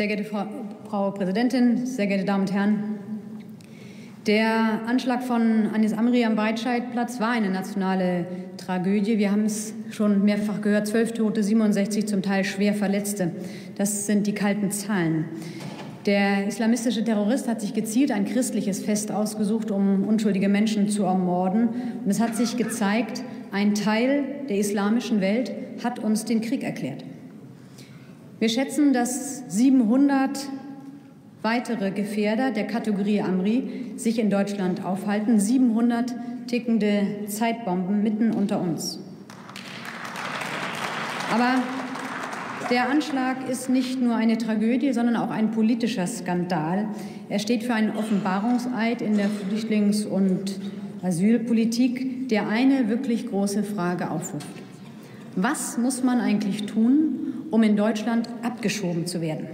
Sehr geehrte Frau, Frau Präsidentin, sehr geehrte Damen und Herren! Der Anschlag von Anis Amri am Breitscheidplatz war eine nationale Tragödie. Wir haben es schon mehrfach gehört, zwölf Tote, 67 zum Teil schwer Verletzte. Das sind die kalten Zahlen. Der islamistische Terrorist hat sich gezielt ein christliches Fest ausgesucht, um unschuldige Menschen zu ermorden. Und es hat sich gezeigt, ein Teil der islamischen Welt hat uns den Krieg erklärt. Wir schätzen, dass 700 weitere Gefährder der Kategorie Amri sich in Deutschland aufhalten. 700 tickende Zeitbomben mitten unter uns. Aber der Anschlag ist nicht nur eine Tragödie, sondern auch ein politischer Skandal. Er steht für einen Offenbarungseid in der Flüchtlings- und Asylpolitik, der eine wirklich große Frage aufwirft. Was muss man eigentlich tun, um in Deutschland abgeschoben zu werden?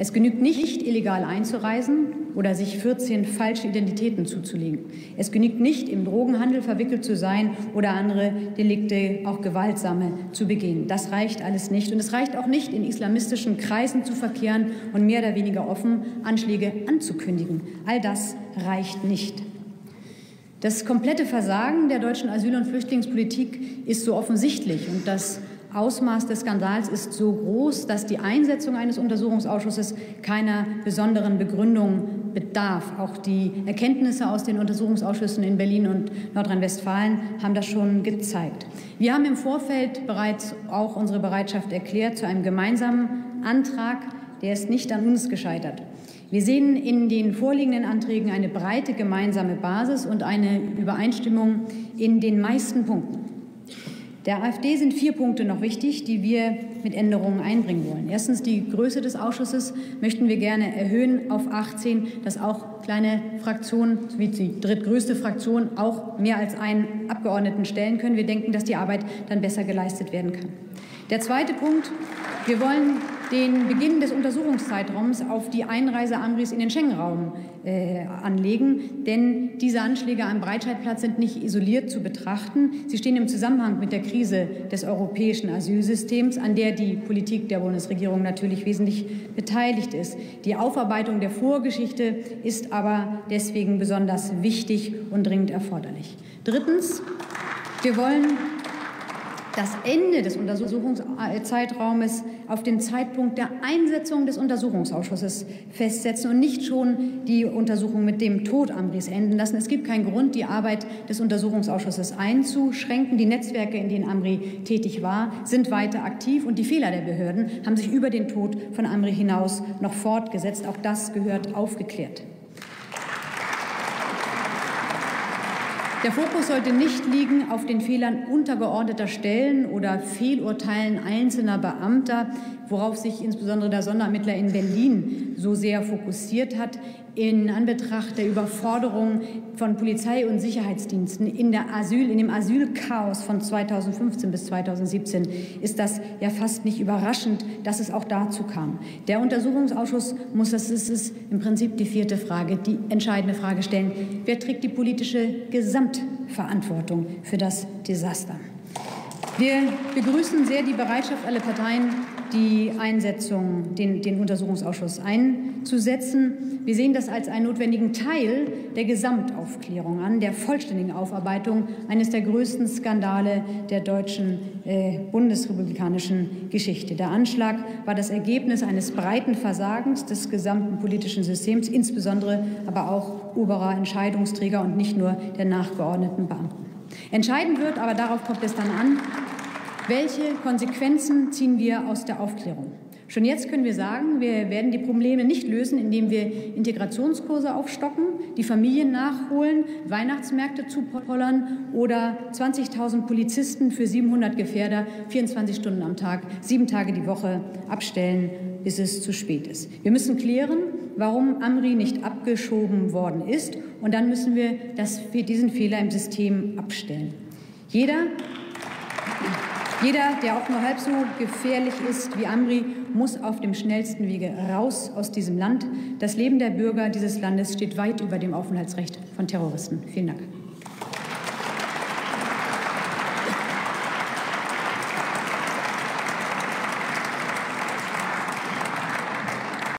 Es genügt nicht, illegal einzureisen oder sich 14 falsche Identitäten zuzulegen. Es genügt nicht, im Drogenhandel verwickelt zu sein oder andere Delikte, auch gewaltsame, zu begehen. Das reicht alles nicht. Und es reicht auch nicht, in islamistischen Kreisen zu verkehren und mehr oder weniger offen Anschläge anzukündigen. All das reicht nicht. Das komplette Versagen der deutschen Asyl- und Flüchtlingspolitik ist so offensichtlich und das Ausmaß des Skandals ist so groß, dass die Einsetzung eines Untersuchungsausschusses keiner besonderen Begründung bedarf. Auch die Erkenntnisse aus den Untersuchungsausschüssen in Berlin und Nordrhein-Westfalen haben das schon gezeigt. Wir haben im Vorfeld bereits auch unsere Bereitschaft erklärt zu einem gemeinsamen Antrag. Der ist nicht an uns gescheitert. Wir sehen in den vorliegenden Anträgen eine breite gemeinsame Basis und eine Übereinstimmung in den meisten Punkten. Der AfD sind vier Punkte noch wichtig, die wir mit Änderungen einbringen wollen. Erstens die Größe des Ausschusses möchten wir gerne erhöhen auf 18, dass auch kleine Fraktionen, wie die drittgrößte Fraktion, auch mehr als einen Abgeordneten stellen können. Wir denken, dass die Arbeit dann besser geleistet werden kann. Der zweite Punkt, wir wollen den Beginn des Untersuchungszeitraums auf die Einreise Amris in den Schengen-Raum äh, anlegen. Denn diese Anschläge am Breitscheidplatz sind nicht isoliert zu betrachten. Sie stehen im Zusammenhang mit der Krise des europäischen Asylsystems, an der die Politik der Bundesregierung natürlich wesentlich beteiligt ist. Die Aufarbeitung der Vorgeschichte ist aber deswegen besonders wichtig und dringend erforderlich. Drittens, wir wollen das Ende des Untersuchungszeitraumes auf den Zeitpunkt der Einsetzung des Untersuchungsausschusses festsetzen und nicht schon die Untersuchung mit dem Tod Amris enden lassen. Es gibt keinen Grund, die Arbeit des Untersuchungsausschusses einzuschränken. Die Netzwerke, in denen Amri tätig war, sind weiter aktiv und die Fehler der Behörden haben sich über den Tod von Amri hinaus noch fortgesetzt. Auch das gehört aufgeklärt. Der Fokus sollte nicht liegen auf den Fehlern untergeordneter Stellen oder Fehlurteilen einzelner Beamter, worauf sich insbesondere der Sonderermittler in Berlin so sehr fokussiert hat. In Anbetracht der Überforderung von Polizei und Sicherheitsdiensten in, der Asyl, in dem Asylchaos von 2015 bis 2017 ist das ja fast nicht überraschend, dass es auch dazu kam. Der Untersuchungsausschuss muss, das ist, ist im Prinzip die vierte Frage, die entscheidende Frage stellen. Wer trägt die politische Gesamtverantwortung für das Desaster? Wir begrüßen sehr die Bereitschaft aller Parteien, die Einsetzung, den, den, Untersuchungsausschuss einzusetzen. Wir sehen das als einen notwendigen Teil der Gesamtaufklärung an, der vollständigen Aufarbeitung eines der größten Skandale der deutschen äh, bundesrepublikanischen Geschichte. Der Anschlag war das Ergebnis eines breiten Versagens des gesamten politischen Systems, insbesondere aber auch oberer Entscheidungsträger und nicht nur der nachgeordneten Beamten. Entscheidend wird, aber darauf kommt es dann an, welche Konsequenzen ziehen wir aus der Aufklärung? Schon jetzt können wir sagen, wir werden die Probleme nicht lösen, indem wir Integrationskurse aufstocken, die Familien nachholen, Weihnachtsmärkte zupollern oder 20.000 Polizisten für 700 Gefährder 24 Stunden am Tag, sieben Tage die Woche abstellen, bis es zu spät ist. Wir müssen klären, warum Amri nicht abgeschoben worden ist, und dann müssen wir das, diesen Fehler im System abstellen. Jeder jeder, der auch nur halb so gefährlich ist wie Amri, muss auf dem schnellsten Wege raus aus diesem Land. Das Leben der Bürger dieses Landes steht weit über dem Aufenthaltsrecht von Terroristen. Vielen Dank.